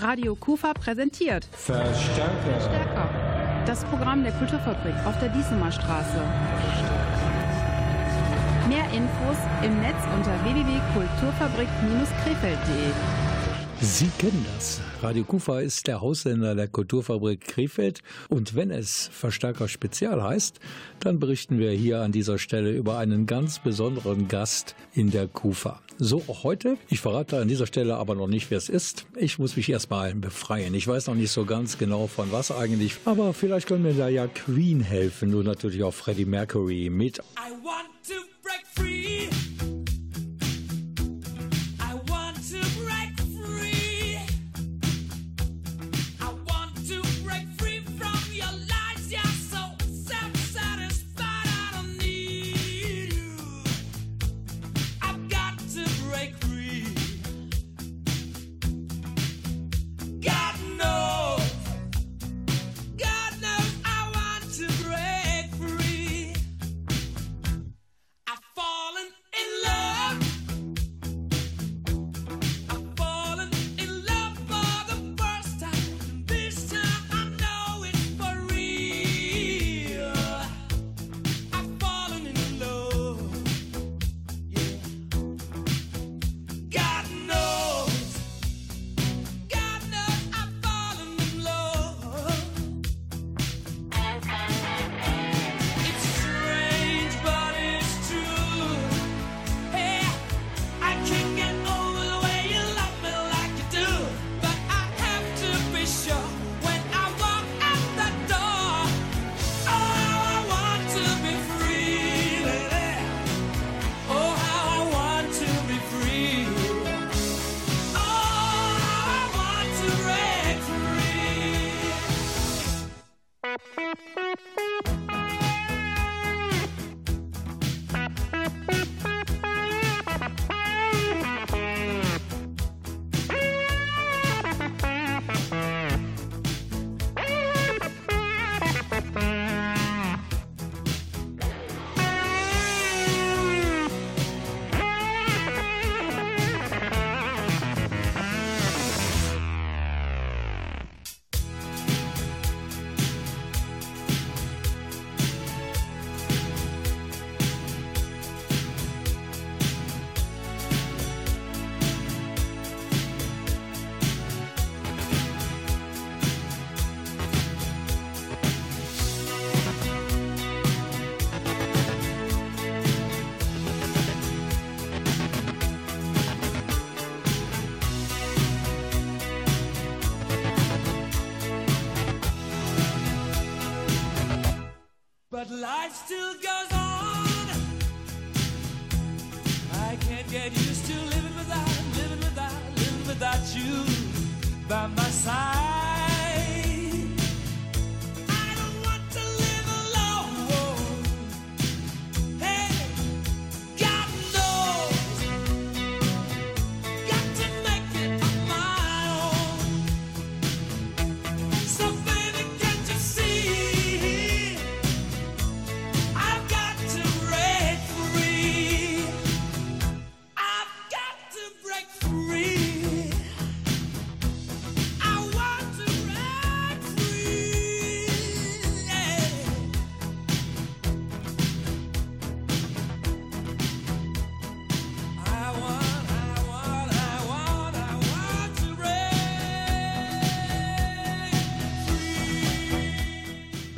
Radio Kufa präsentiert Verstärker. Stärker. Das Programm der Kulturfabrik auf der Diesemer Straße. Mehr Infos im Netz unter www.kulturfabrik-krefeld.de. Sie kennen das. Radio Kufa ist der Haussender der Kulturfabrik Krefeld. Und wenn es Verstärker Spezial heißt, dann berichten wir hier an dieser Stelle über einen ganz besonderen Gast in der Kufa. So auch heute. Ich verrate an dieser Stelle aber noch nicht, wer es ist. Ich muss mich erstmal befreien. Ich weiß noch nicht so ganz genau von was eigentlich. Aber vielleicht können mir da ja Queen helfen und natürlich auch Freddie Mercury mit. I want to break free.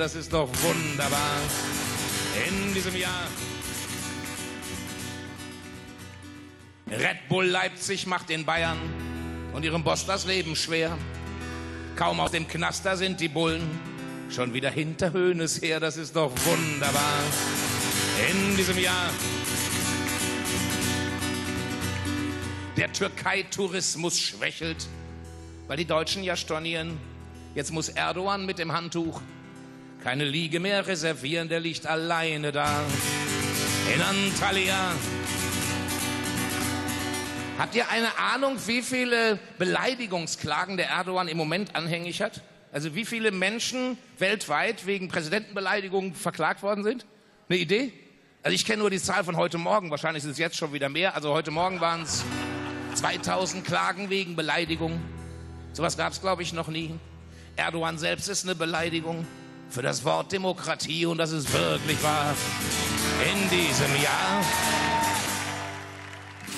Das ist doch wunderbar. In diesem Jahr. Red Bull Leipzig macht den Bayern und ihrem Boss das Leben schwer. Kaum aus dem Knaster sind die Bullen schon wieder hinter Höhnes her. Das ist doch wunderbar. In diesem Jahr. Der Türkei-Tourismus schwächelt, weil die Deutschen ja stornieren. Jetzt muss Erdogan mit dem Handtuch keine Liege mehr reservieren, der liegt alleine da. In Antalya. Habt ihr eine Ahnung, wie viele Beleidigungsklagen der Erdogan im Moment anhängig hat? Also wie viele Menschen weltweit wegen Präsidentenbeleidigungen verklagt worden sind? Eine Idee? Also ich kenne nur die Zahl von heute Morgen, wahrscheinlich sind es jetzt schon wieder mehr. Also heute Morgen waren es 2000 Klagen wegen Beleidigung. Sowas gab es, glaube ich, noch nie. Erdogan selbst ist eine Beleidigung für das Wort Demokratie und das ist wirklich wahr. In diesem Jahr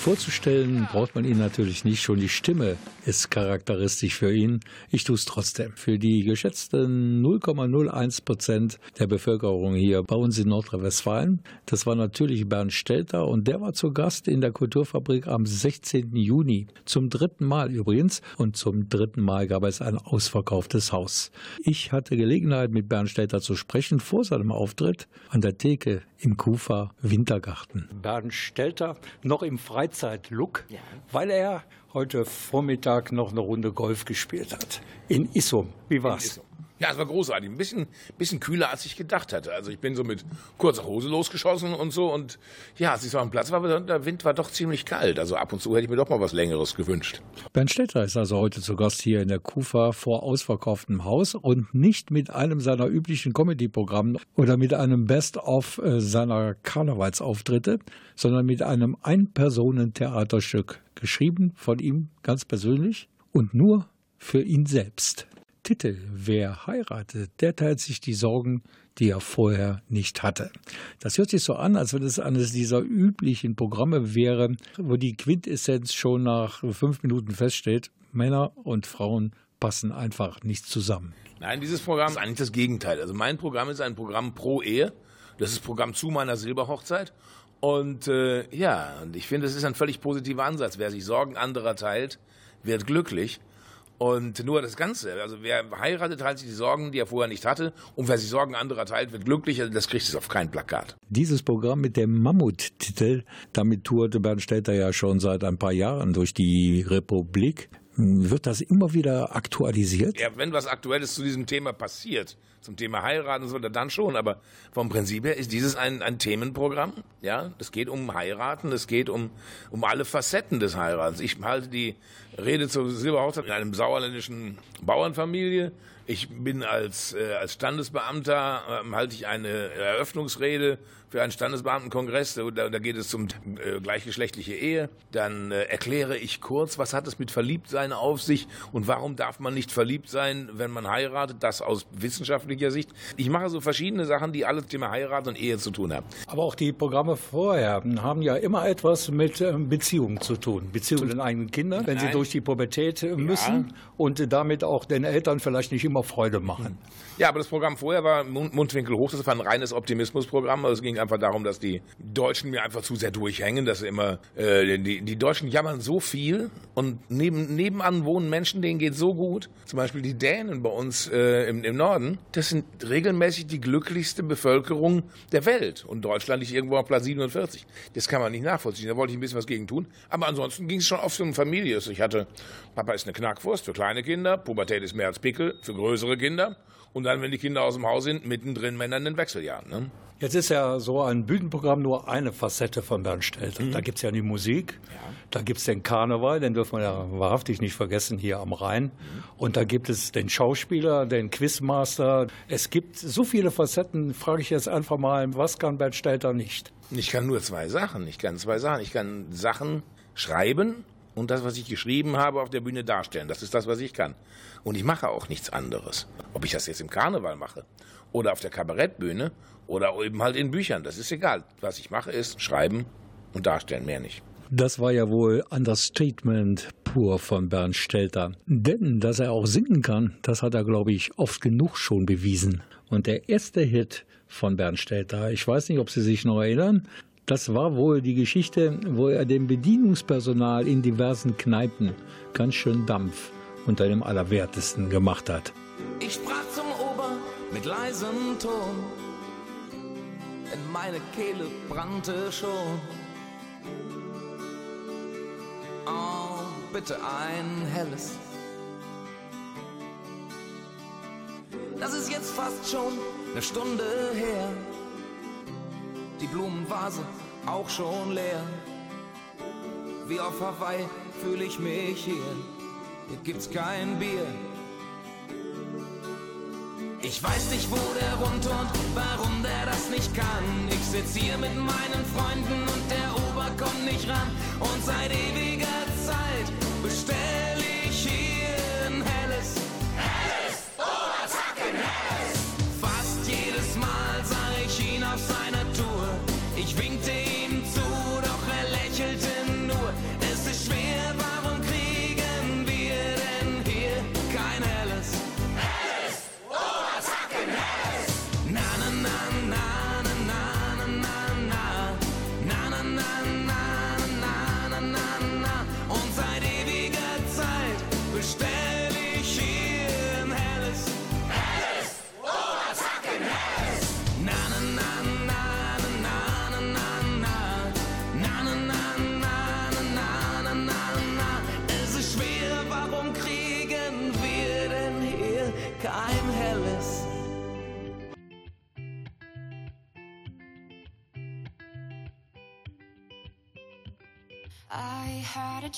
Vorzustellen braucht man ihn natürlich nicht. Schon die Stimme ist charakteristisch für ihn. Ich tue es trotzdem. Für die geschätzten 0,01 Prozent der Bevölkerung hier bei uns in Nordrhein-Westfalen. Das war natürlich Bernd Stelter und der war zu Gast in der Kulturfabrik am 16. Juni. Zum dritten Mal übrigens. Und zum dritten Mal gab es ein ausverkauftes Haus. Ich hatte Gelegenheit, mit Bernd Stelter zu sprechen vor seinem Auftritt an der Theke im Kufa Wintergarten. Bernd Stelter noch im Freizeitlook, weil er heute Vormittag noch eine Runde Golf gespielt hat. In Issum. Wie war's? Ja, es war großartig. Ein bisschen, bisschen kühler, als ich gedacht hatte. Also ich bin so mit kurzer Hose losgeschossen und so. Und ja, als ich so am Platz war, der Wind war doch ziemlich kalt. Also ab und zu hätte ich mir doch mal was Längeres gewünscht. Bernd Stetter ist also heute zu Gast hier in der Kufa vor ausverkauftem Haus und nicht mit einem seiner üblichen Comedy-Programme oder mit einem Best-of äh, seiner Karnevalsauftritte, sondern mit einem Ein-Personen-Theaterstück, geschrieben von ihm ganz persönlich und nur für ihn selbst. Titel Wer heiratet, der teilt sich die Sorgen, die er vorher nicht hatte. Das hört sich so an, als wenn es eines dieser üblichen Programme wäre, wo die Quintessenz schon nach fünf Minuten feststeht, Männer und Frauen passen einfach nicht zusammen. Nein, dieses Programm ist eigentlich das Gegenteil. Also mein Programm ist ein Programm pro Ehe. Das ist Programm zu meiner Silberhochzeit. Und äh, ja, ich finde, es ist ein völlig positiver Ansatz. Wer sich Sorgen anderer teilt, wird glücklich. Und nur das Ganze. Also wer heiratet, teilt sich die Sorgen, die er vorher nicht hatte. Und wer sich Sorgen anderer teilt, wird glücklich. Also das kriegt es auf kein Plakat. Dieses Programm mit dem Mammuttitel, damit tourte Bernd Stelter ja schon seit ein paar Jahren durch die Republik. Wird das immer wieder aktualisiert? Ja, wenn was Aktuelles zu diesem Thema passiert, zum Thema heiraten, so dann schon. Aber vom Prinzip her ist dieses ein, ein Themenprogramm. Ja, es geht um heiraten, es geht um, um alle Facetten des Heiratens. Ich halte die Rede zur Silberhochzeit in einem sauerländischen Bauernfamilie. Ich bin als, äh, als Standesbeamter, äh, halte ich eine Eröffnungsrede für einen Standesbeamtenkongress. Da, da geht es um äh, gleichgeschlechtliche Ehe. Dann äh, erkläre ich kurz, was hat es mit Verliebtsein auf sich und warum darf man nicht verliebt sein, wenn man heiratet. Das aus wissenschaftlicher Sicht. Ich mache so verschiedene Sachen, die alles Thema Heirat und Ehe zu tun haben. Aber auch die Programme vorher haben ja immer etwas mit ähm, Beziehungen zu tun. Beziehungen zu den eigenen Kindern, wenn sie Nein. durch die Pubertät äh, müssen und damit auch den Eltern vielleicht nicht immer Freude machen. Ja, aber das Programm vorher war Mund- Mundwinkel hoch. Das war ein reines Optimismusprogramm. Also es ging einfach darum, dass die Deutschen mir einfach zu sehr durchhängen, dass sie immer äh, die, die Deutschen jammern so viel und neben, nebenan wohnen Menschen, denen geht so gut. Zum Beispiel die Dänen bei uns äh, im, im Norden. Das sind regelmäßig die glücklichste Bevölkerung der Welt. Und Deutschland liegt irgendwo auf Platz 47. Das kann man nicht nachvollziehen. Da wollte ich ein bisschen was gegen tun. Aber ansonsten ging es schon oft um Familie. Also ich hatte, Papa ist eine Knackwurst für kleine Kinder, Pubertät ist mehr als Pickel für größere Kinder. Und dann, wenn die Kinder aus dem Haus sind, mittendrin Männer in den Wechseljahren. Ne? Jetzt ist ja so ein Bühnenprogramm nur eine Facette von Bernd Stelter. Da gibt es ja die Musik, da gibt es den Karneval, den dürfen wir ja wahrhaftig nicht vergessen hier am Rhein. Und da gibt es den Schauspieler, den Quizmaster. Es gibt so viele Facetten, frage ich jetzt einfach mal, was kann Bernd Stelter nicht? Ich kann nur zwei Sachen. Ich kann zwei Sachen. Ich kann Sachen schreiben und das, was ich geschrieben habe, auf der Bühne darstellen. Das ist das, was ich kann. Und ich mache auch nichts anderes. Ob ich das jetzt im Karneval mache oder auf der Kabarettbühne oder eben halt in Büchern, das ist egal. Was ich mache, ist schreiben und darstellen, mehr nicht. Das war ja wohl Understatement pur von Bernd Stelter. Denn, dass er auch singen kann, das hat er, glaube ich, oft genug schon bewiesen. Und der erste Hit von Bernd Stelter, ich weiß nicht, ob Sie sich noch erinnern, das war wohl die Geschichte, wo er dem Bedienungspersonal in diversen Kneipen ganz schön Dampf unter dem Allerwertesten gemacht hat. Ich sprach zum Ober mit leisem Ton, denn meine Kehle brannte schon. Oh, bitte ein helles. Das ist jetzt fast schon eine Stunde her. Die Blumenvase auch schon leer. Wie auf Hawaii fühle ich mich hier. Hier gibt's kein Bier. Ich weiß nicht, wo der wohnt und warum der das nicht kann. Ich sitz hier mit meinen Freunden und der Ober kommt nicht ran. Und seit ewiger Zeit bestell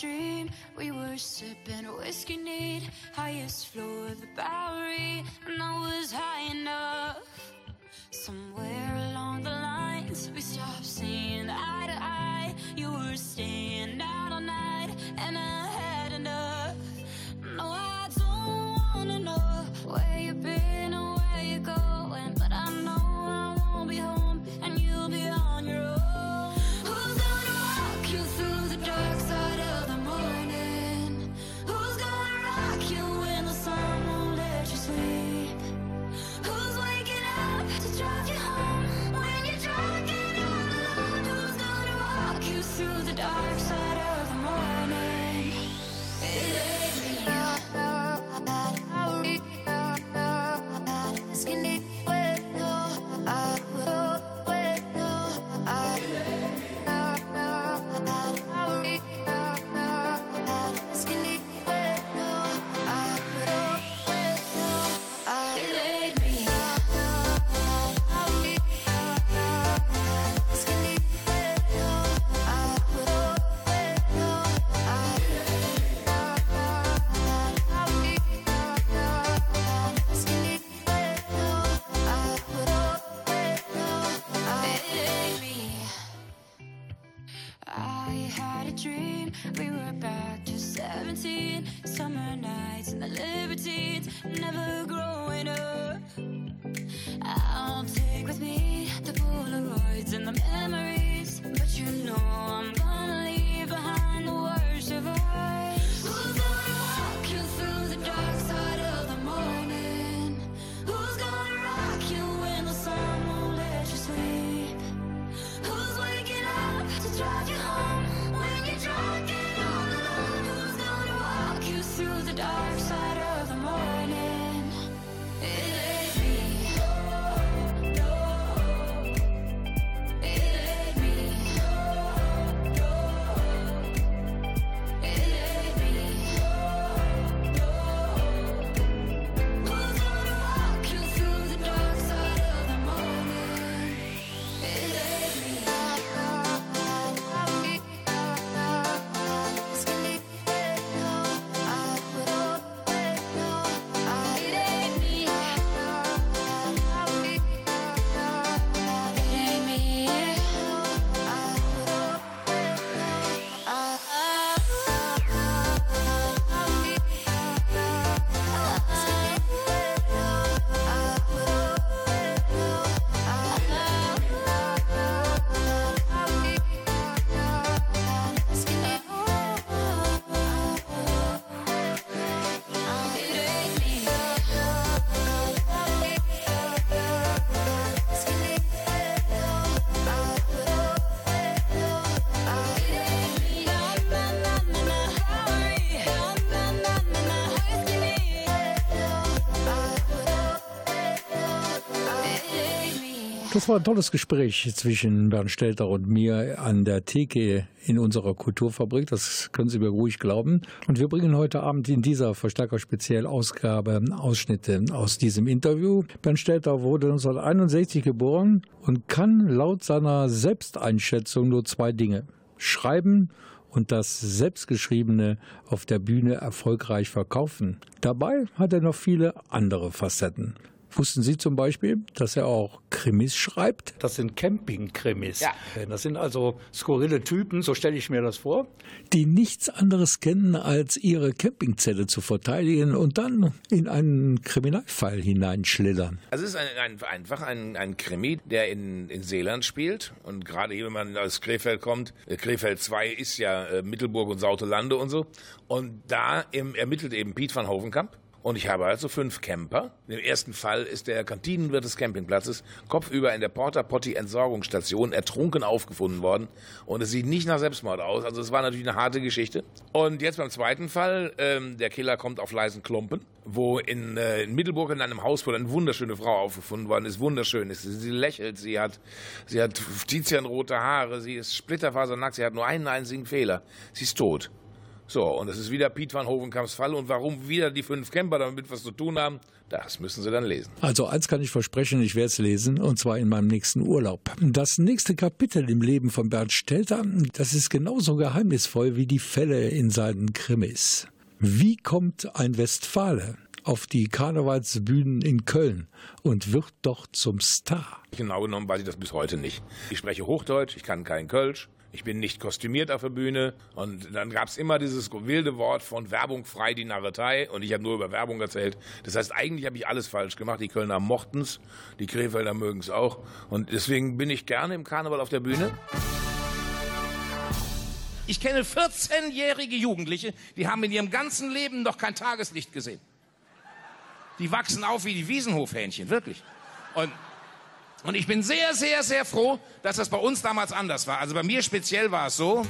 dream. We were sipping whiskey neat, highest floor of the Bowery, and I was high enough. Somewhere along the lines, we stopped seeing eye to eye. You were staying I had a dream. We were back to 17. Summer nights and the libertines. Never growing up. I'll take with me the Polaroids and the memories. But you know I'm gonna leave behind the worst of us. Das war ein tolles Gespräch zwischen Bernd Stelter und mir an der Theke in unserer Kulturfabrik. Das können Sie mir ruhig glauben. Und wir bringen heute Abend in dieser Verstärker-Spezialausgabe Ausschnitte aus diesem Interview. Bernd Stelter wurde 1961 geboren und kann laut seiner Selbsteinschätzung nur zwei Dinge. Schreiben und das Selbstgeschriebene auf der Bühne erfolgreich verkaufen. Dabei hat er noch viele andere Facetten. Wussten Sie zum Beispiel, dass er auch Krimis schreibt? Das sind Camping-Krimis. Ja. Das sind also skurrile Typen, so stelle ich mir das vor, die nichts anderes kennen, als ihre Campingzelle zu verteidigen und dann in einen Kriminalfall hineinschlittern. Also es ist ein, ein, einfach ein, ein Krimi, der in, in Seeland spielt. Und gerade hier, wenn man aus Krefeld kommt, äh, Krefeld 2 ist ja äh, Mittelburg und Sautelande und so. Und da im, ermittelt eben Piet van Hovenkamp. Und ich habe also fünf Camper. Im ersten Fall ist der Kantinenwirt des Campingplatzes kopfüber in der Porta Potti Entsorgungsstation ertrunken aufgefunden worden. Und es sieht nicht nach Selbstmord aus. Also es war natürlich eine harte Geschichte. Und jetzt beim zweiten Fall, ähm, der Killer kommt auf leisen Klumpen, wo in, äh, in Mittelburg in einem Haus wohl eine wunderschöne Frau aufgefunden worden ist. Wunderschön ist. Sie lächelt, sie hat, sie hat tizianrote Haare, sie ist splitterfasernackt, sie hat nur einen einzigen Fehler. Sie ist tot. So, und es ist wieder Piet van Hovenkamps Fall. Und warum wieder die fünf Camper damit was zu tun haben, das müssen Sie dann lesen. Also eins kann ich versprechen, ich werde es lesen, und zwar in meinem nächsten Urlaub. Das nächste Kapitel im Leben von Bernd Stelter, das ist genauso geheimnisvoll wie die Fälle in seinen Krimis. Wie kommt ein Westfale auf die Karnevalsbühnen in Köln und wird dort zum Star? Genau genommen weiß ich das bis heute nicht. Ich spreche Hochdeutsch, ich kann kein Kölsch. Ich bin nicht kostümiert auf der Bühne. Und dann gab es immer dieses wilde Wort von Werbung frei die Narretei. Und ich habe nur über Werbung erzählt. Das heißt, eigentlich habe ich alles falsch gemacht. Die Kölner mochten es, die Krefelder mögen es auch. Und deswegen bin ich gerne im Karneval auf der Bühne. Ich kenne 14-jährige Jugendliche, die haben in ihrem ganzen Leben noch kein Tageslicht gesehen. Die wachsen auf wie die Wiesenhofhähnchen, wirklich. Und, und ich bin sehr, sehr, sehr froh, dass das bei uns damals anders war. Also bei mir speziell war es so,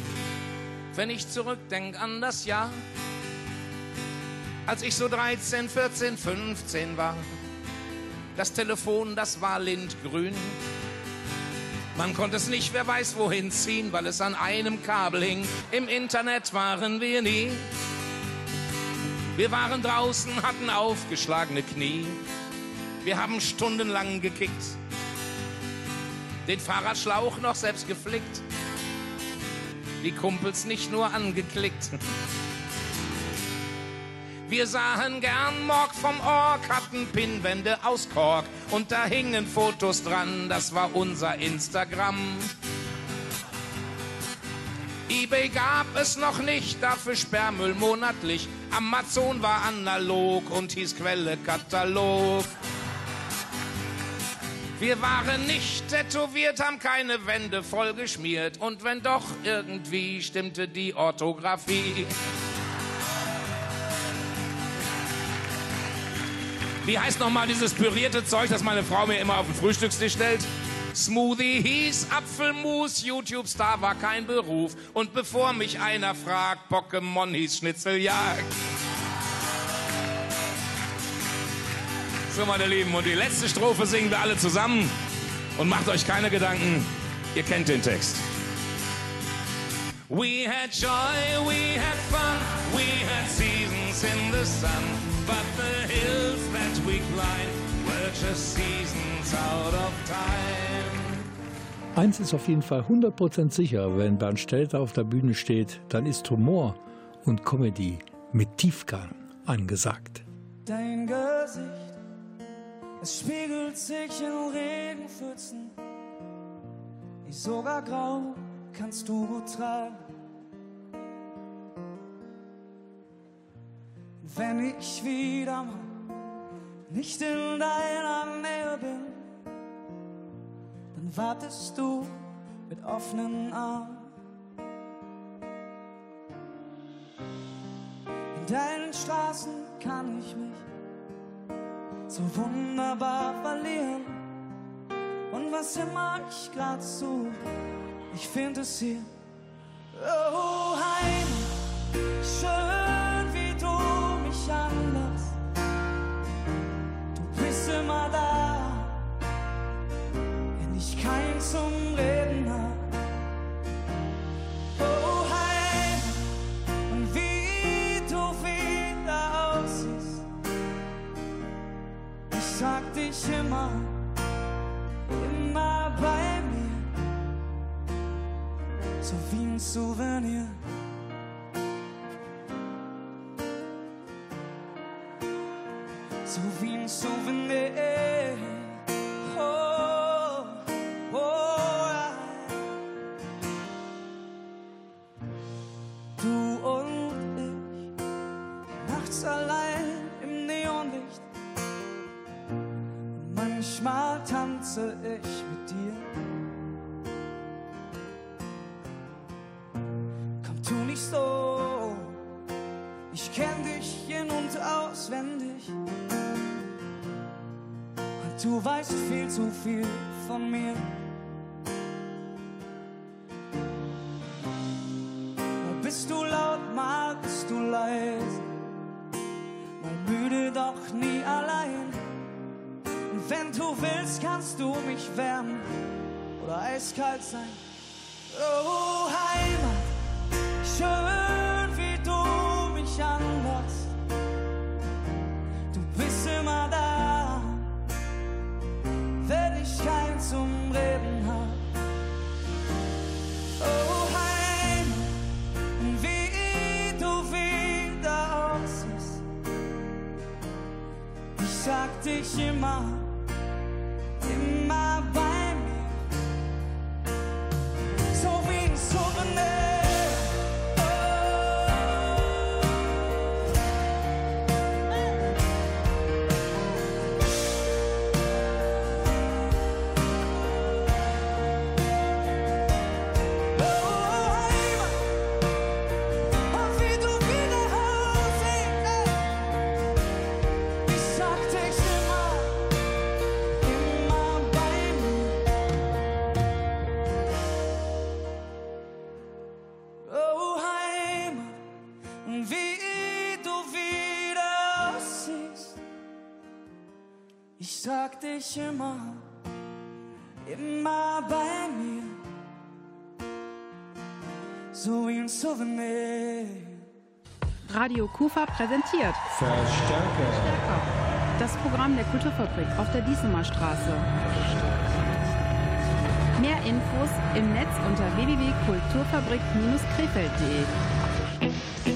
wenn ich zurückdenke an das Jahr, als ich so 13, 14, 15 war. Das Telefon, das war lindgrün. Man konnte es nicht, wer weiß wohin ziehen, weil es an einem Kabel hing. Im Internet waren wir nie. Wir waren draußen, hatten aufgeschlagene Knie. Wir haben stundenlang gekickt. Den Fahrradschlauch noch selbst geflickt. Die Kumpels nicht nur angeklickt. Wir sahen gern Morg vom Org, hatten Pinnwände aus Kork und da hingen Fotos dran, das war unser Instagram. eBay gab es noch nicht, dafür Sperrmüll monatlich. Amazon war analog und hieß Quelle Katalog. Wir waren nicht tätowiert, haben keine Wände vollgeschmiert und wenn doch irgendwie stimmte die Orthographie. Wie heißt nochmal dieses pürierte Zeug, das meine Frau mir immer auf den Frühstückstisch stellt? Smoothie hieß Apfelmus, YouTube-Star war kein Beruf. Und bevor mich einer fragt, Pokémon hieß Schnitzeljagd. So, meine Lieben, und die letzte Strophe singen wir alle zusammen. Und macht euch keine Gedanken, ihr kennt den Text. We had joy, we had fun, we had seasons in the sun. But the hills that we climbed were just seasons out of time. Eins ist auf jeden Fall 100% sicher, wenn Bernd Stelter auf der Bühne steht, dann ist Humor und Comedy mit Tiefgang angesagt. Dein Gesicht, es spiegelt sich in Regenpfützen. Ich sogar grau kannst du gut tragen. Wenn ich wieder mal nicht in deiner Nähe bin, dann wartest du mit offenen Armen. In deinen Straßen kann ich mich so wunderbar verlieren. Und was immer ich grad suche, ich finde es hier. Oh, Heim, schön wie du mich anlässt. Du bist immer da, wenn ich kein zum Reden trag dich immer, immer bei mir so wie ein Souvenir. So wie ein Souvenir. Du weißt viel zu viel von mir. Bist du laut, mal bist du leise. Mal müde, doch nie allein. Und wenn du willst, kannst du mich wärmen oder eiskalt sein. Dich immer, immer bei mir. So wie ein Souvenir. Radio Kufa präsentiert Verstärker. Das Programm der Kulturfabrik auf der Diesemer Straße. Mehr Infos im Netz unter www.kulturfabrik-krefeld.de.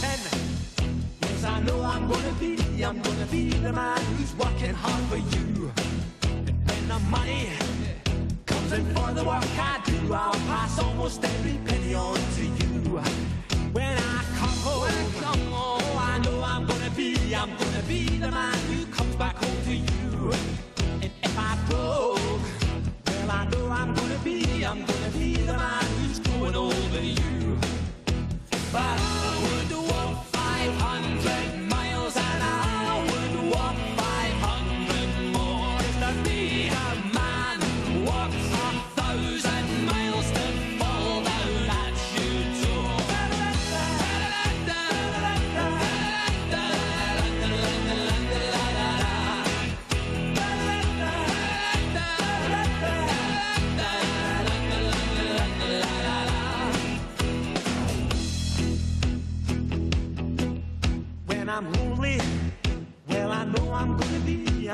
Walking, yes, I know I'm gonna be, I'm gonna be the man who's working hard for you. And the money comes in for the work I do, I'll pass almost every penny on to you. When I come home, I come home, I know I'm gonna be, I'm gonna be the man who comes back home to you. And if I broke, well, I know I'm gonna be, I'm gonna be the man who's going over you. But I would walk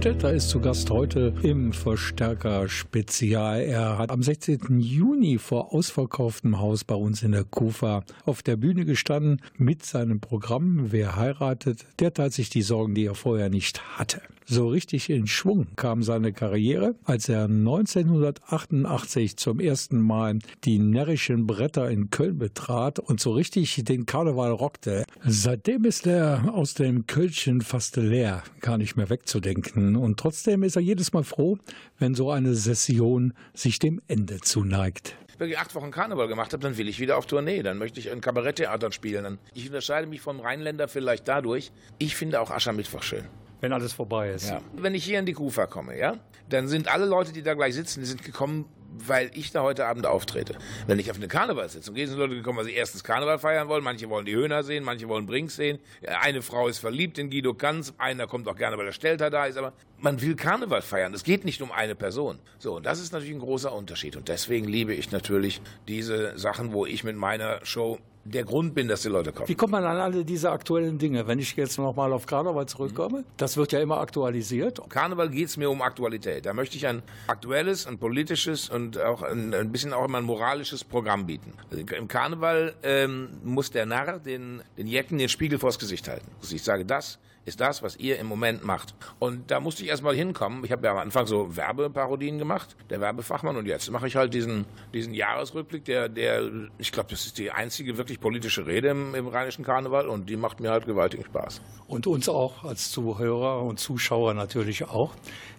Bernstetter ist zu Gast heute im Verstärker Spezial. Er hat am 16. Juni vor ausverkauftem Haus bei uns in der Kufa auf der Bühne gestanden mit seinem Programm Wer heiratet, der teilt sich die Sorgen, die er vorher nicht hatte. So richtig in Schwung kam seine Karriere, als er 1988 zum ersten Mal die närrischen Bretter in Köln betrat und so richtig den Karneval rockte. Seitdem ist er aus dem Kölchen fast leer, gar nicht mehr wegzudenken. Und trotzdem ist er jedes Mal froh, wenn so eine Session sich dem Ende zuneigt wenn ich acht Wochen Karneval gemacht habe, dann will ich wieder auf Tournee. Dann möchte ich in Kabaretttheatern spielen. Ich unterscheide mich vom Rheinländer vielleicht dadurch, ich finde auch Aschermittwoch schön. Wenn alles vorbei ist. Ja. Wenn ich hier in die Kufa komme, ja, dann sind alle Leute, die da gleich sitzen, die sind gekommen, weil ich da heute Abend auftrete. Wenn ich auf eine Karnevalssitzung gehe, sind Leute gekommen, weil sie erstens Karneval feiern wollen, manche wollen die Höhner sehen, manche wollen Brinks sehen. Eine Frau ist verliebt in Guido Kanz, einer kommt auch gerne, weil der Stelter da ist, aber man will Karneval feiern. Es geht nicht um eine Person. So, und das ist natürlich ein großer Unterschied. Und deswegen liebe ich natürlich diese Sachen, wo ich mit meiner Show der Grund bin, dass die Leute kommen. Wie kommt man an alle diese aktuellen Dinge? Wenn ich jetzt nochmal auf Karneval zurückkomme, das wird ja immer aktualisiert. Karneval geht es mir um Aktualität. Da möchte ich ein aktuelles, ein politisches und auch ein, ein bisschen auch immer ein moralisches Programm bieten. Also Im Karneval ähm, muss der Narr den, den Jecken den Spiegel vors Gesicht halten. Also ich sage, das ist das, was ihr im Moment macht. Und da musste ich erstmal hinkommen. Ich habe ja am Anfang so Werbeparodien gemacht, der Werbefachmann, und jetzt mache ich halt diesen, diesen Jahresrückblick, der, der, ich glaube, das ist die einzige wirklich politische Rede im, im Rheinischen Karneval und die macht mir halt gewaltigen Spaß. Und uns auch als Zuhörer und Zuschauer natürlich auch.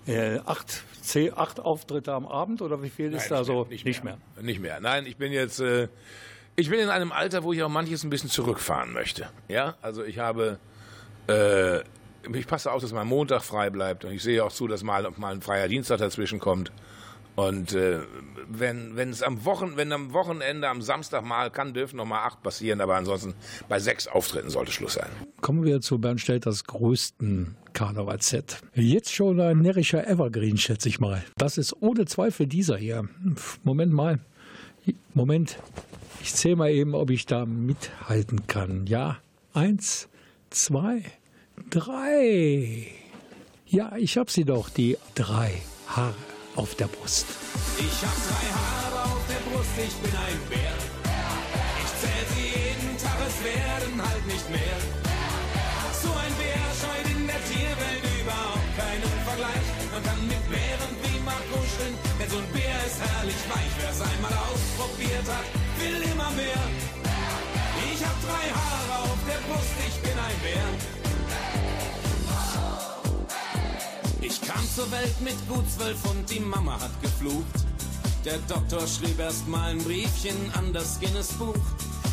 Äh, acht, zehn, acht Auftritte am Abend oder wie viel Nein, ist da nicht so? mehr, nicht, mehr. Nicht mehr. Nein, ich bin jetzt, äh, ich bin in einem Alter, wo ich auch manches ein bisschen zurückfahren möchte. Ja, also ich habe, äh, ich passe auf, dass mein Montag frei bleibt und ich sehe auch zu, dass mal, mal ein freier Dienstag dazwischen kommt. Und äh, wenn wenn es am Wochen wenn am Wochenende am Samstag mal kann dürfen noch mal acht passieren, aber ansonsten bei sechs Auftritten sollte Schluss sein. Kommen wir zu Bernd Stelters größten Karnevalset. Jetzt schon ein närrischer Evergreen, schätze ich mal. Das ist ohne Zweifel dieser hier. Moment mal. Moment. Ich zähle mal eben, ob ich da mithalten kann. Ja, eins, zwei, drei. Ja, ich hab sie doch, die drei Haare auf der Brust. Ich hab drei Haare auf der Brust, ich bin ein Bär. Ich zähl sie jeden Tag, es werden halt nicht mehr. So ein Bär scheut in der Tierwelt überhaupt keinen Vergleich. Man kann mit Bären prima kuscheln, denn so ein Bär ist herrlich weich. Wer's einmal ausprobiert hat, will immer mehr. Ich hab drei Haare auf der Brust, ich bin ein Bär. Ich kam zur Welt mit gut zwölf und die Mama hat geflucht. Der Doktor schrieb erst mal ein Briefchen an das Guinness-Buch.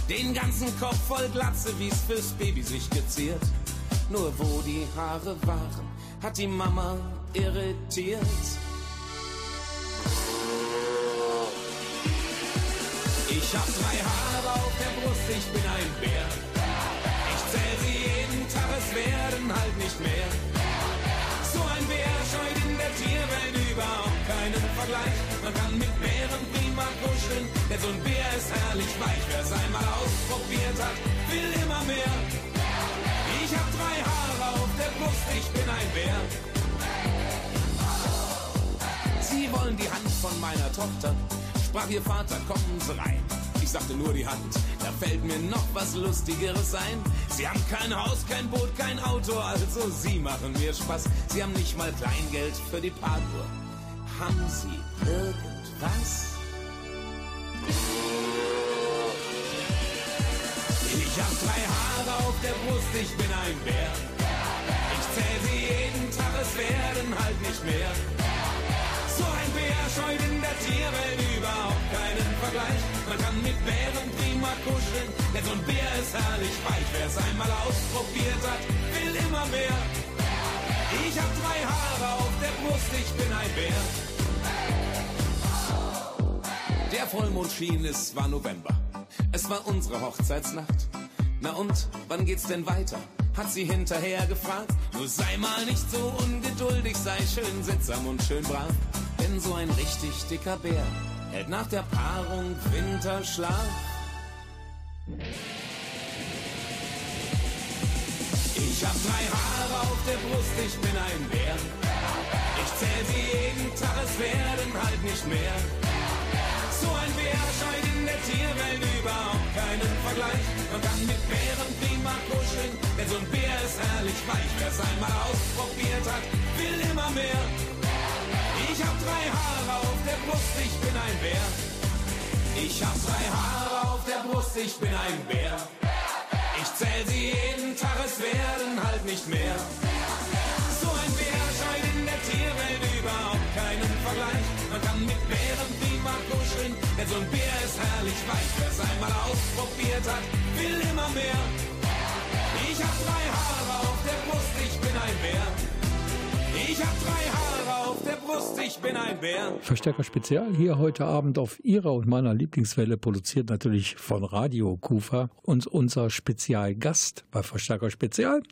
Den ganzen Kopf voll Glatze, wie's fürs Baby sich geziert. Nur wo die Haare waren, hat die Mama irritiert. Ich hab drei Haare auf der Brust, ich bin ein Bär. Ich zähl sie jeden Tag, es werden halt nicht mehr. Tierwelt überhaupt keinen Vergleich. Man kann mit Bären prima kuscheln, denn so ein Bär ist herrlich weich. Wer's einmal ausprobiert hat, will immer mehr. Ich hab drei Haare auf der Brust, ich bin ein Bär. Sie wollen die Hand von meiner Tochter, sprach ihr Vater, kommen Sie rein. Ich sagte nur die Hand, da fällt mir noch was Lustigeres ein. Sie haben kein Haus, kein Boot, kein Auto, also Sie machen mir Spaß. Sie haben nicht mal Kleingeld für die Parkuhr. Haben Sie irgendwas? Ich hab drei Haare auf der Brust, ich bin ein Bär. Ich zähl sie jeden Tag, es werden halt nicht mehr. So ein Bär scheut in der Tierwelt überhaupt keinen Vergleich. Man kann mit Bären prima kuscheln, denn so ein Bär ist herrlich weich. Wer's einmal ausprobiert hat, will immer mehr. Ich hab drei Haare auf der Brust, ich bin ein Bär. Der Vollmond schien, es war November. Es war unsere Hochzeitsnacht. Na und, wann geht's denn weiter? Hat sie hinterher gefragt. Nur sei mal nicht so ungeduldig, sei schön sittsam und schön brav. Denn so ein richtig dicker Bär hält nach der Paarung Winterschlaf. Ich hab drei Haare auf der Brust, ich bin ein Bär. Ich zähl sie jeden Tag, es werden halt nicht mehr. So ein Bär scheint in der Tierwelt überhaupt keinen Vergleich. Man kann mit Bären prima kuscheln, denn so ein Bär ist herrlich weich. Wer's einmal ausprobiert hat, will immer mehr. Ich hab drei Haare auf der Brust, ich bin ein Bär. Ich hab drei Haare auf der Brust, ich bin ein Bär. Ich zähl sie jeden Tag, es werden halt nicht mehr. So ein Bär scheint in der Tierwelt überhaupt keinen Vergleich. Man kann mit Bären prima kuscheln, denn so ein Bär ist herrlich weich. Wer's einmal ausprobiert hat, will immer mehr. Ich hab drei Haare auf der Brust, ich bin ein Bär. Ich hab drei Haare auf der Brust, ich bin ein Bär. Verstärker Spezial hier heute Abend auf Ihrer und meiner Lieblingswelle, produziert natürlich von Radio Kufa. Und unser Spezialgast bei Verstärker Spezial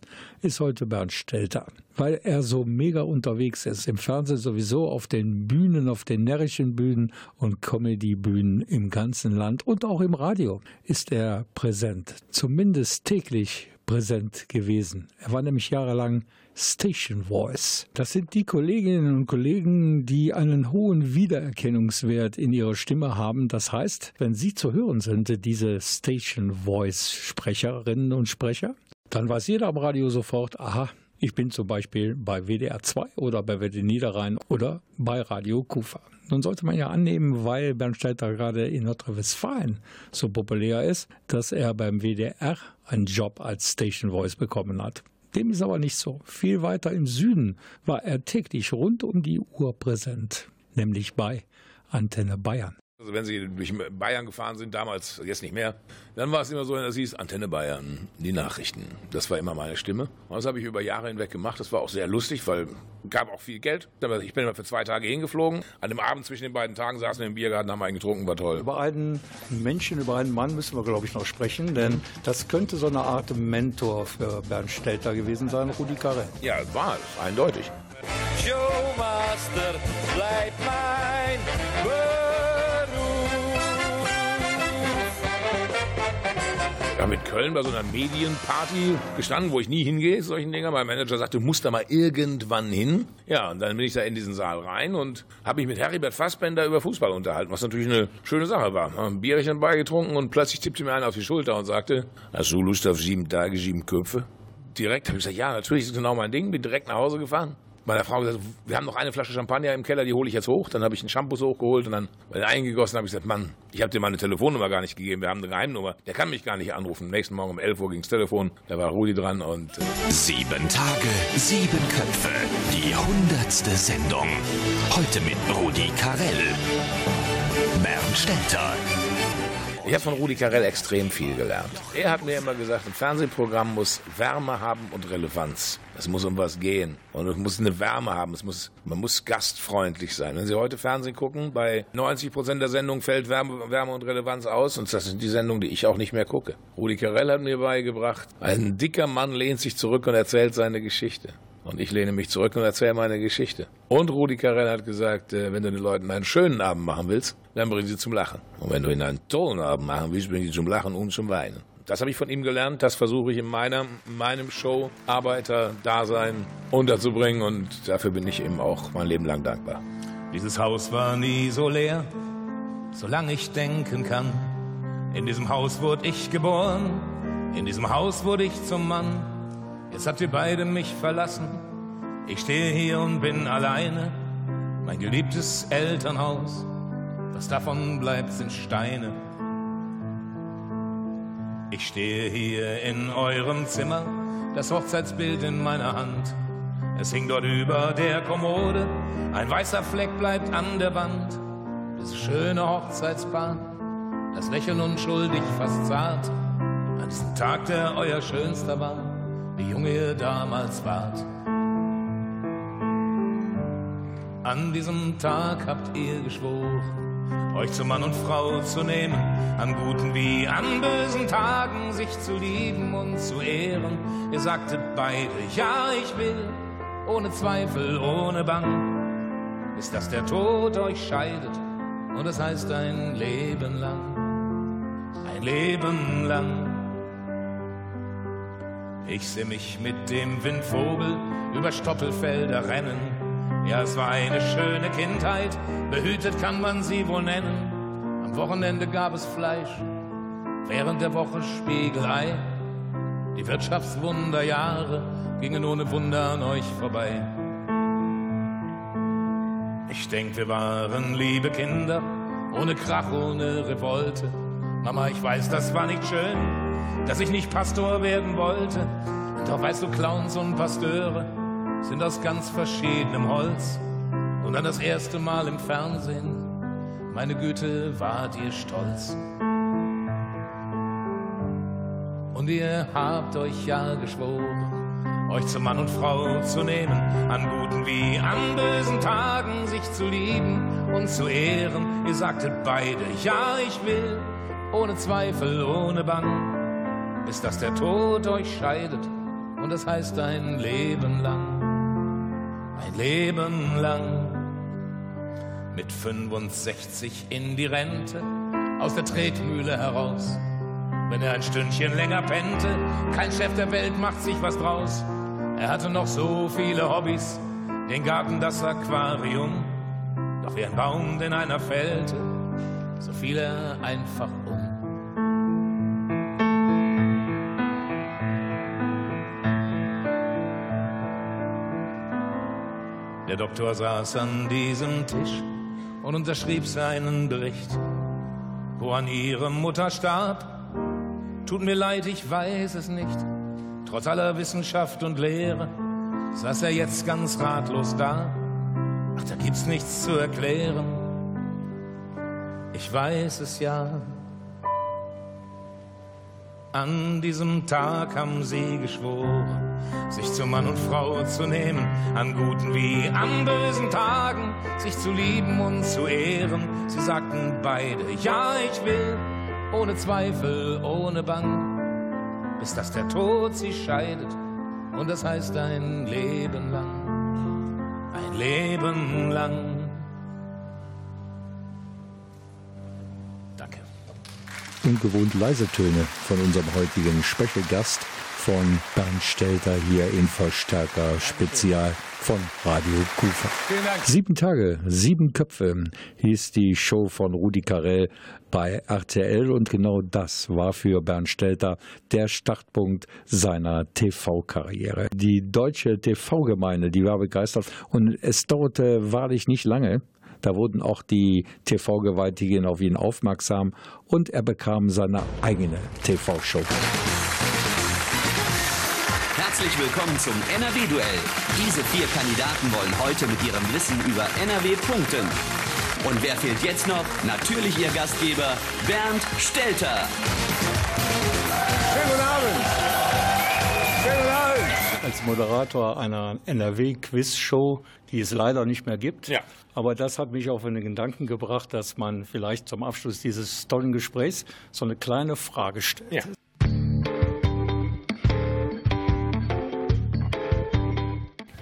ist heute Bernd Stelter. Weil er so mega unterwegs ist, im Fernsehen sowieso, auf den Bühnen, auf den närrischen Bühnen und Comedy-Bühnen im ganzen Land und auch im Radio ist er präsent. Zumindest täglich präsent gewesen. Er war nämlich jahrelang Station Voice. Das sind die Kolleginnen und Kollegen, die einen hohen Wiedererkennungswert in ihrer Stimme haben. Das heißt, wenn sie zu hören sind, diese Station Voice Sprecherinnen und Sprecher, dann weiß jeder am Radio sofort, aha, ich bin zum Beispiel bei WDR 2 oder bei WDR Niederrhein oder bei Radio Kufa. Nun sollte man ja annehmen, weil Bernd Stelter gerade in Nordrhein-Westfalen so populär ist, dass er beim WDR einen Job als Station Voice bekommen hat. Dem ist aber nicht so. Viel weiter im Süden war er täglich rund um die Uhr präsent, nämlich bei Antenne Bayern. Also wenn Sie durch Bayern gefahren sind, damals, jetzt nicht mehr, dann war es immer so, dass hieß Antenne Bayern, die Nachrichten. Das war immer meine Stimme. Und das habe ich über Jahre hinweg gemacht. Das war auch sehr lustig, weil gab auch viel Geld. Aber ich bin immer für zwei Tage hingeflogen. An dem Abend zwischen den beiden Tagen saßen wir im Biergarten, haben einen getrunken, war toll. Über einen Menschen, über einen Mann müssen wir, glaube ich, noch sprechen, denn das könnte so eine Art Mentor für Bernd Stelter gewesen sein, Rudi Carell. Ja, war es, eindeutig. Showmaster bleibt mein Haben in Köln bei so einer Medienparty gestanden, wo ich nie hingehe, solchen Dinger. Mein Manager sagte, du musst da mal irgendwann hin. Ja, und dann bin ich da in diesen Saal rein und habe mich mit Heribert Fassbender über Fußball unterhalten, was natürlich eine schöne Sache war. Haben ein Bierchen beigetrunken und plötzlich tippte mir einer auf die Schulter und sagte, hast du Lust auf sieben Tage, sieben Köpfe? Direkt habe ich gesagt, ja, natürlich ist genau mein Ding, bin direkt nach Hause gefahren. Meiner Frau gesagt, wir haben noch eine Flasche Champagner im Keller, die hole ich jetzt hoch. Dann habe ich einen Shampoo hochgeholt und dann eingegossen habe ich gesagt, Mann, ich habe dir meine Telefonnummer gar nicht gegeben, wir haben eine Geheimnummer. Der kann mich gar nicht anrufen. Nächsten Morgen um 11 Uhr ging das Telefon, da war Rudi dran und äh, Sieben Tage, sieben Köpfe. Die hundertste Sendung. Heute mit Rudi Carell. Bernd Stelter. Ich habe von Rudi Carell extrem viel gelernt. Er hat mir immer gesagt, ein Fernsehprogramm muss Wärme haben und Relevanz. Es muss um was gehen und es muss eine Wärme haben. Es muss, man muss gastfreundlich sein. Wenn Sie heute Fernsehen gucken, bei 90 Prozent der Sendung fällt Wärme, Wärme und Relevanz aus und das sind die Sendungen, die ich auch nicht mehr gucke. Rudi Carell hat mir beigebracht, ein dicker Mann lehnt sich zurück und erzählt seine Geschichte. Und ich lehne mich zurück und erzähle meine Geschichte. Und Rudi Carell hat gesagt, äh, wenn du den Leuten einen schönen Abend machen willst, dann bring sie zum Lachen. Und wenn du ihnen einen tollen Abend machen willst, bring sie zum Lachen und zum Weinen. Das habe ich von ihm gelernt. Das versuche ich in meiner, in meinem Show-Arbeiter-Dasein unterzubringen. Und dafür bin ich ihm auch mein Leben lang dankbar. Dieses Haus war nie so leer, solange ich denken kann. In diesem Haus wurde ich geboren, in diesem Haus wurde ich zum Mann. Jetzt habt ihr beide mich verlassen, ich stehe hier und bin alleine. Mein geliebtes Elternhaus, was davon bleibt, sind Steine. Ich stehe hier in eurem Zimmer, das Hochzeitsbild in meiner Hand. Es hing dort über der Kommode, ein weißer Fleck bleibt an der Wand. Dieses schöne Hochzeitspaar, das lächeln unschuldig, fast zart. An diesem Tag, der euer schönster war, wie jung ihr damals wart. An diesem Tag habt ihr geschworen, euch zu Mann und Frau zu nehmen, an guten wie an bösen Tagen sich zu lieben und zu ehren. Ihr sagtet beide, ja, ich will, ohne Zweifel, ohne Bang, bis dass der Tod euch scheidet und das heißt ein Leben lang, ein Leben lang. Ich seh mich mit dem Windvogel über Stoppelfelder rennen. Ja, es war eine schöne Kindheit, behütet kann man sie wohl nennen. Am Wochenende gab es Fleisch, während der Woche Spiegelei. Die Wirtschaftswunderjahre gingen ohne Wunder an euch vorbei. Ich denk, wir waren liebe Kinder, ohne Krach, ohne Revolte. Mama, ich weiß, das war nicht schön, dass ich nicht Pastor werden wollte. Doch weißt du, Clowns und Pasteure sind aus ganz verschiedenem Holz. Und dann das erste Mal im Fernsehen, meine Güte, wart ihr stolz. Und ihr habt euch ja geschworen, euch zum Mann und Frau zu nehmen, an guten wie an bösen Tagen sich zu lieben und zu ehren. Ihr sagtet beide, ja, ich will, ohne Zweifel, ohne Bang, bis dass der Tod euch scheidet und das heißt ein Leben lang, ein Leben lang. Mit 65 in die Rente, aus der Tretmühle heraus. Wenn er ein Stündchen länger pennte, kein Chef der Welt macht sich was draus. Er hatte noch so viele Hobbys, den Garten, das Aquarium. Doch wie ein Baum, den einer fällte, so fiel er einfach um. Der Doktor saß an diesem Tisch und unterschrieb seinen Bericht, wo an ihre Mutter starb. Tut mir leid, ich weiß es nicht. Trotz aller Wissenschaft und Lehre saß er jetzt ganz ratlos da. Ach, da gibt's nichts zu erklären. Ich weiß es ja. An diesem Tag haben sie geschworen, sich zu Mann und Frau zu nehmen, an guten wie an bösen Tagen, sich zu lieben und zu ehren. Sie sagten beide, ja, ich will, ohne Zweifel, ohne Bang, bis dass der Tod sie scheidet, und das heißt ein Leben lang, ein Leben lang. Ungewohnt leise Töne von unserem heutigen Special Gast von Bernd Stelter hier in Verstärker Spezial von Radio Kufa. Sieben Tage, sieben Köpfe hieß die Show von Rudi Carell bei RTL und genau das war für Bernd Stelter der Startpunkt seiner TV-Karriere. Die deutsche TV-Gemeinde, die war begeistert und es dauerte wahrlich nicht lange, da wurden auch die TV-Gewaltigen auf ihn aufmerksam und er bekam seine eigene TV-Show. Herzlich willkommen zum NRW-Duell. Diese vier Kandidaten wollen heute mit ihrem Wissen über NRW punkten. Und wer fehlt jetzt noch? Natürlich Ihr Gastgeber Bernd Stelter. Als Moderator einer NRW-Quiz-Show, die es leider nicht mehr gibt. Ja. Aber das hat mich auf den Gedanken gebracht, dass man vielleicht zum Abschluss dieses tollen Gesprächs so eine kleine Frage stellt. Ja.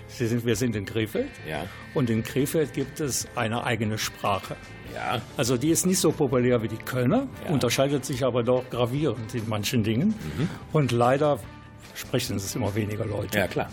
Sie sind, wir sind in Krefeld Ja. und in Krefeld gibt es eine eigene Sprache. Ja. Also die ist nicht so populär wie die Kölner, unterscheidet sich aber doch gravierend in manchen Dingen. Und leider sprechen es immer weniger Leute. Ja, klar.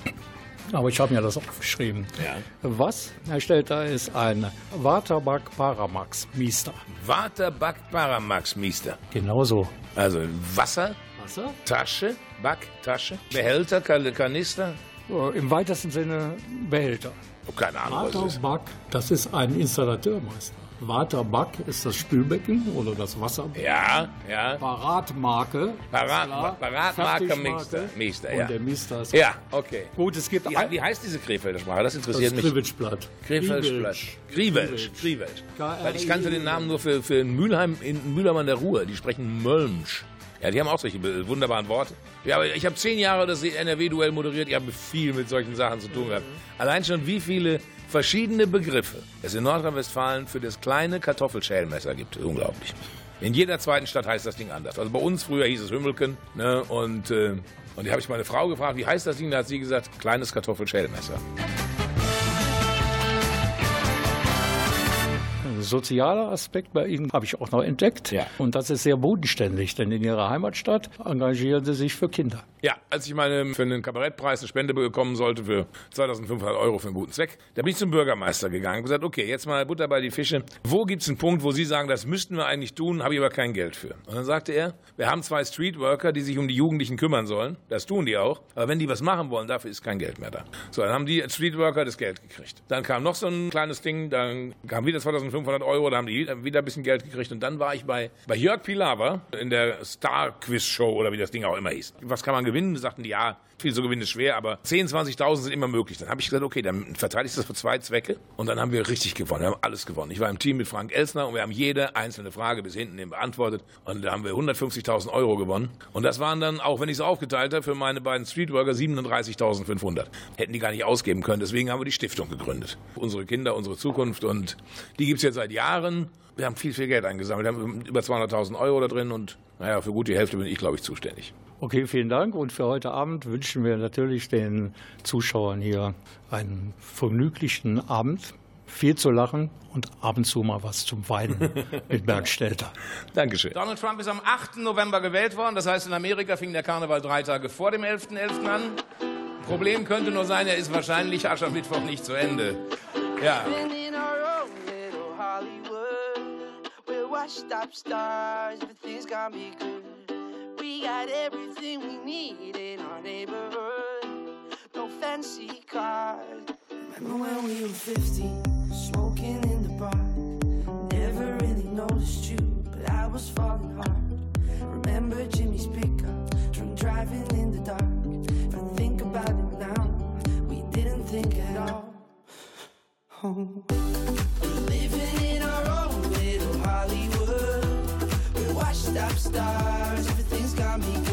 Aber ich habe mir das aufgeschrieben. Ja. Was, Herr Stelter, ist ein Waterbak Paramax Miester? Waterback Paramax Miester. Genauso. Also Wasser, Wasser? Tasche, Backtasche, Behälter, Kan- Kanister. Äh, Im weitesten Sinne Behälter. Oh, keine Ahnung. Waterbak, das ist ein Installateurmeister. Waterbak ist das Spülbecken oder das Wasserbecken. Ja, ja. Paratmarke. Parat-. Paratmarke Fertigmarke. Miester. Miester, Und ja. der Miester ist Ja, okay. Gut, es gibt Wie, ein, wie heißt diese Krefelder Sprache? Das das interessiert mich. Kriwitschblatt. Krefeldblatt. Griewelsch. Griewelsch. Weil ich kannte den Namen nur für, für Mülheim, in Mülheim an der Ruhr. Die sprechen Mölmsch. Ja, die haben auch solche wunderbaren Worte. Ja, aber ich habe zehn Jahre das NRW-Duell moderiert. Ich habe viel mit solchen Sachen zu tun gehabt. Allein schon wie viele verschiedene Begriffe es in Nordrhein-Westfalen für das kleine Kartoffelschälmesser gibt. Unglaublich. In jeder zweiten Stadt heißt das Ding anders. Also bei uns früher hieß es Hümmelken. Ne? Und, äh, und da habe ich meine Frau gefragt, wie heißt das Ding? Da hat sie gesagt, kleines Kartoffelschälmesser. Sozialer Aspekt bei Ihnen habe ich auch noch entdeckt. Ja. Und das ist sehr bodenständig, denn in Ihrer Heimatstadt engagieren Sie sich für Kinder. Ja, als ich meine für einen Kabarettpreis eine Spende bekommen sollte für 2500 Euro für einen guten Zweck, da bin ich zum Bürgermeister gegangen und gesagt, okay, jetzt mal Butter bei die Fische. Wo gibt's einen Punkt, wo Sie sagen, das müssten wir eigentlich tun, habe ich aber kein Geld für? Und dann sagte er, wir haben zwei Streetworker, die sich um die Jugendlichen kümmern sollen. Das tun die auch. Aber wenn die was machen wollen, dafür ist kein Geld mehr da. So, dann haben die Streetworker das Geld gekriegt. Dann kam noch so ein kleines Ding, dann kam wieder 2500 Euro, da haben die wieder ein bisschen Geld gekriegt. Und dann war ich bei, bei Jörg Pilawa in der Star-Quiz-Show oder wie das Ding auch immer hieß. Was kann man gewinnen? Sagten die, ja, viel so gewinnen ist schwer, aber 10, 20.000 sind immer möglich. Dann habe ich gesagt, okay, dann verteile ich das für zwei Zwecke. Und dann haben wir richtig gewonnen. Wir haben alles gewonnen. Ich war im Team mit Frank Elsner und wir haben jede einzelne Frage bis hinten hin beantwortet. Und da haben wir 150.000 Euro gewonnen. Und das waren dann, auch wenn ich es aufgeteilt habe, für meine beiden Streetworker 37.500. Hätten die gar nicht ausgeben können. Deswegen haben wir die Stiftung gegründet. Unsere Kinder, unsere Zukunft. Und die gibt's jetzt seit Jahren. Wir haben viel, viel Geld eingesammelt. Wir haben über 200.000 Euro da drin. Und naja, für gut die Hälfte bin ich, glaube ich, zuständig. Okay, vielen Dank. Und für heute Abend wünschen wir natürlich den Zuschauern hier einen vergnüglichen Abend. Viel zu lachen und ab und zu mal was zum Weinen mit Bernd Stelter. Dankeschön. Donald Trump ist am 8. November gewählt worden. Das heißt, in Amerika fing der Karneval drei Tage vor dem 11.11. an. Problem könnte nur sein, er ist wahrscheinlich Aschermittwoch nicht zu Ende. Ja. Hollywood. We're washed up stars, everything's gonna be good. We got everything we need in our neighborhood. No fancy cars. Remember when we were 15, smoking in the park? Never really noticed you, but I was falling hard. Remember Jimmy's pickup, drunk driving in the dark. If I think about it now, we didn't think at all. Oh. We're washed up stars, everything's gonna be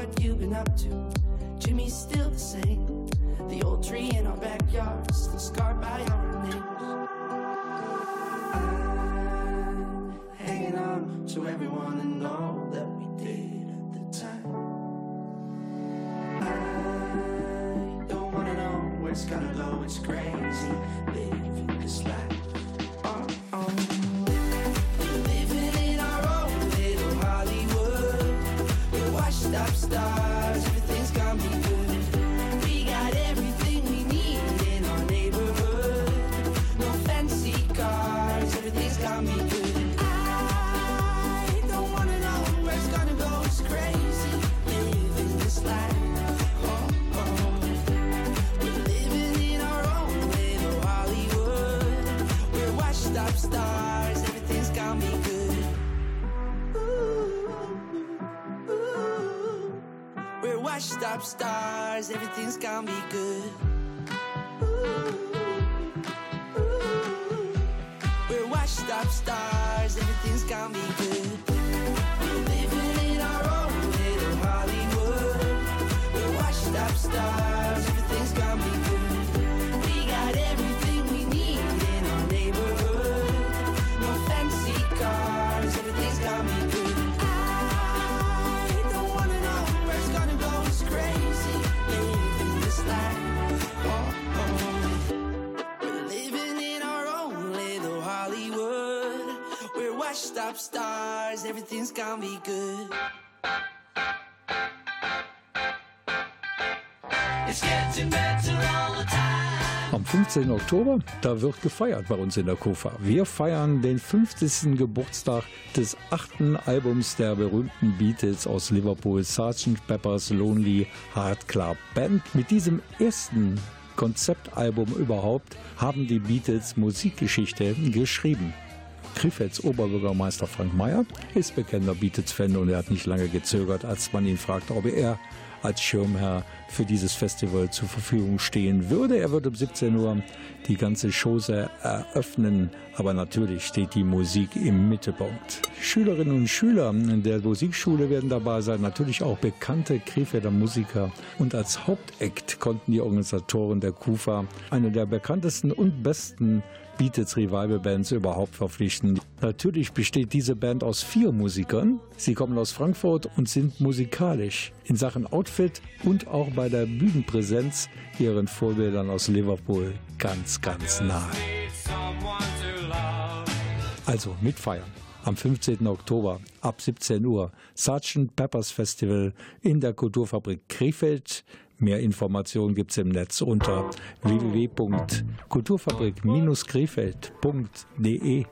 what you've been up to. Jimmy's still the same. The old tree in our backyard, still scarred by our names. I'm hanging on to everyone and all that we did at the time. I don't wanna know where it's gonna go. It's crazy living this life. Everything's gonna be good. We're washed up stars. Everything's gonna be good. We're living in our own little Hollywood. We're washed up stars. Stars. Everything's gonna be good. It's getting better all the time. Am 15. Oktober, da wird gefeiert bei uns in der KUFA. Wir feiern den 50. Geburtstag des achten Albums der berühmten Beatles aus Liverpool, Sgt. Pepper's Lonely Heart Club Band. Mit diesem ersten Konzeptalbum überhaupt haben die Beatles Musikgeschichte geschrieben. Krefelds Oberbürgermeister Frank Mayer ist bekennender Beatles-Fan und er hat nicht lange gezögert, als man ihn fragte, ob er als Schirmherr für dieses Festival zur Verfügung stehen würde. Er wird um 17 Uhr die ganze Chose eröffnen, aber natürlich steht die Musik im Mittelpunkt. Schülerinnen und Schüler der Musikschule werden dabei sein, natürlich auch bekannte Krefelder Musiker und als Hauptakt konnten die Organisatoren der KUFA eine der bekanntesten und besten Beatles Revival Bands überhaupt verpflichten. Natürlich besteht diese Band aus vier Musikern. Sie kommen aus Frankfurt und sind musikalisch in Sachen Outfit und auch bei der Bühnenpräsenz ihren Vorbildern aus Liverpool ganz, ganz nahe. Also mitfeiern. Am 15. Oktober ab 17 Uhr Sgt. Peppers Festival in der Kulturfabrik Krefeld. Mehr Informationen gibt es im Netz unter www.kulturfabrik-krefeld.de.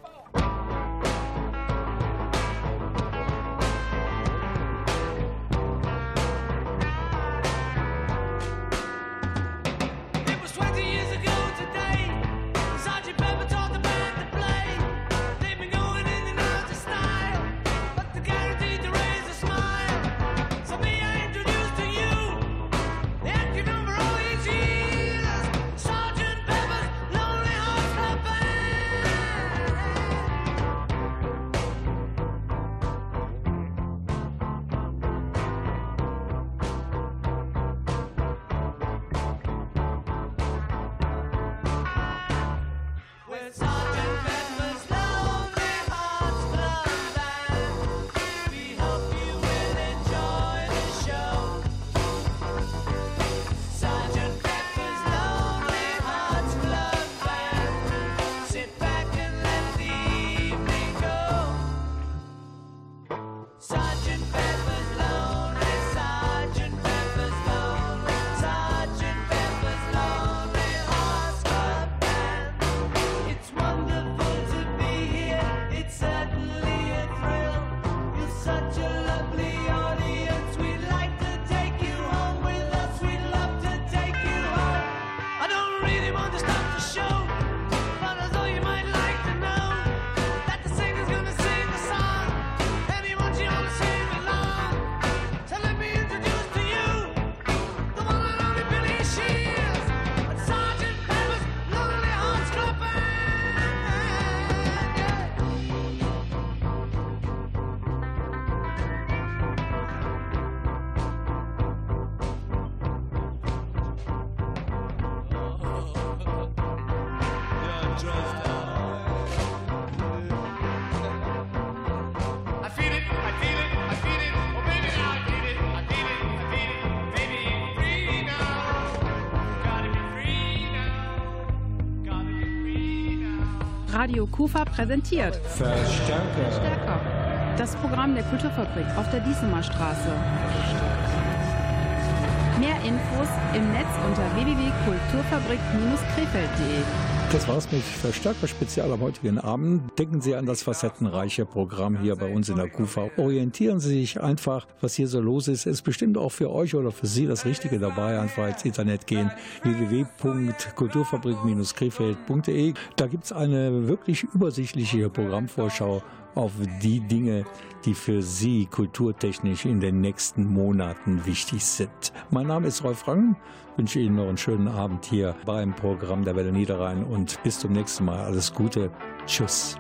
Kufa präsentiert Verstärker. Stärker. Das Programm der Kulturfabrik auf der Diesemer Straße. Mehr Infos im Netz unter www.kulturfabrik-krefeld.de. Das war's mit Verstärker Spezial am heutigen Abend. Denken Sie an das facettenreiche Programm hier bei uns in der KUFA. Orientieren Sie sich einfach, was hier so los ist. Ist bestimmt auch für euch oder für Sie das Richtige dabei. Einfach ins Internet gehen. www.kulturfabrik-krefeld.de. Da gibt's eine wirklich übersichtliche Programmvorschau auf die Dinge, die für Sie kulturtechnisch in den nächsten Monaten wichtig sind. Mein Name ist Rolf Rang, wünsche Ihnen noch einen schönen Abend hier beim Programm der Welle Niederrhein und bis zum nächsten Mal. Alles Gute. Tschüss.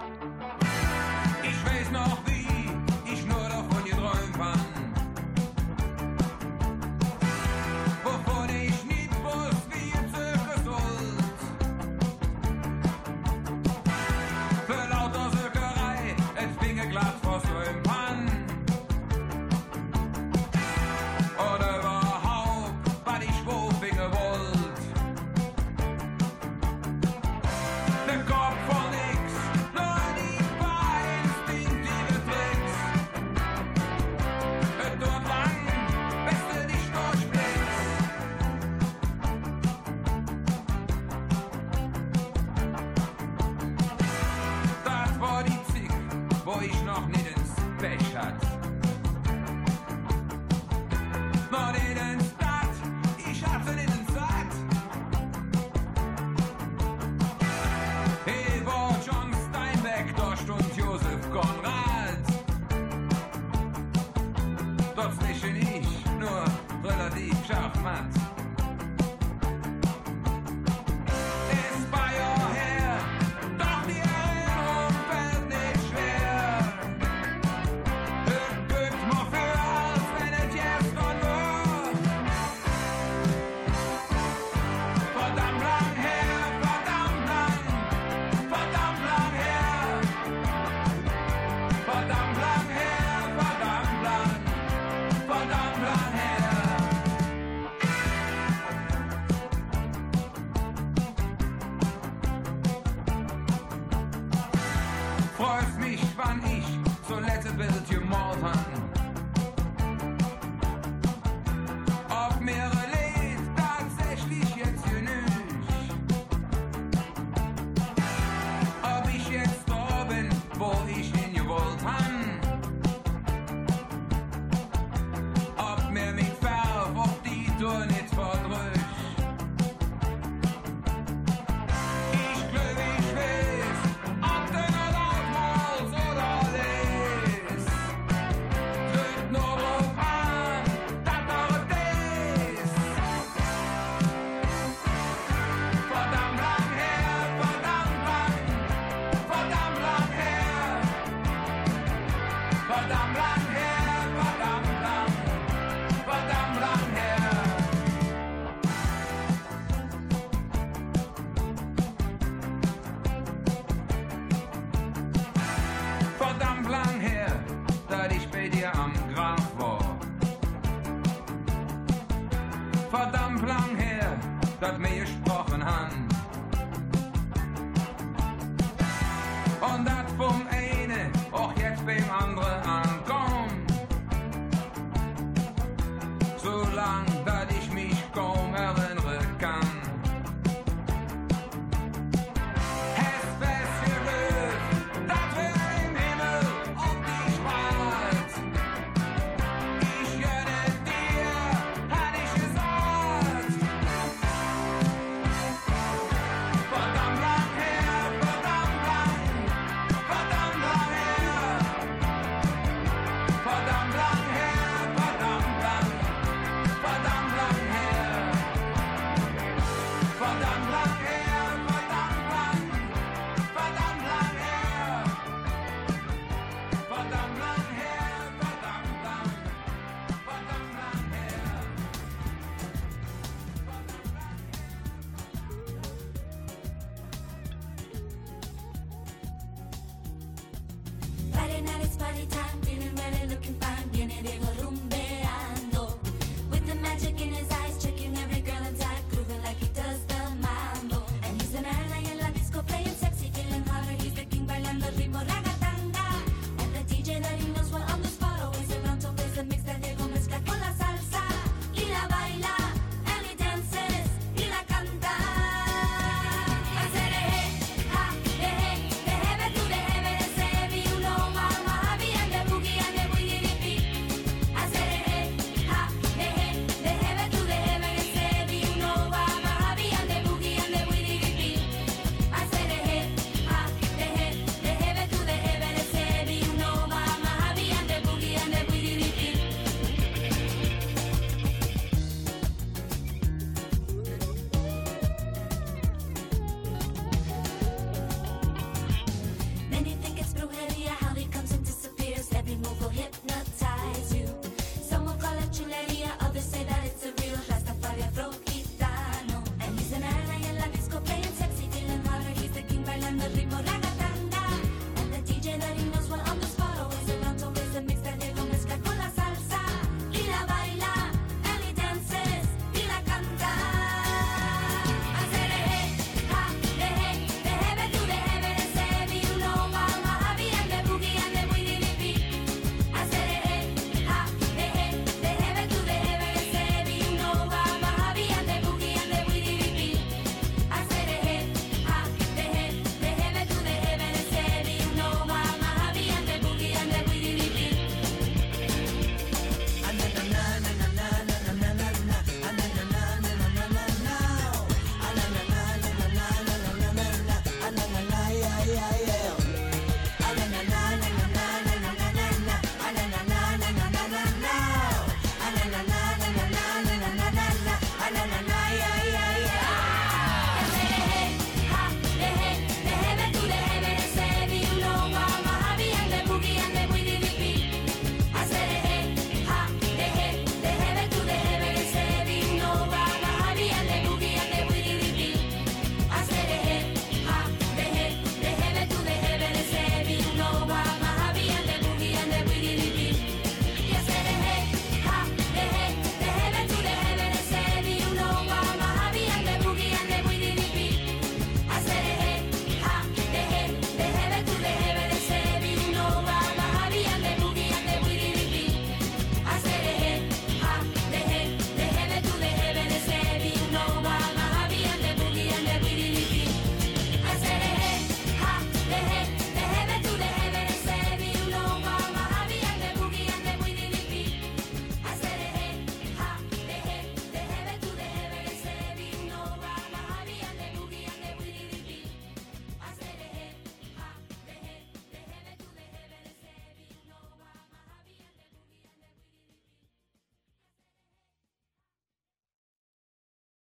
Party time, feeling ready, looking fine. Viene Diego Rumba.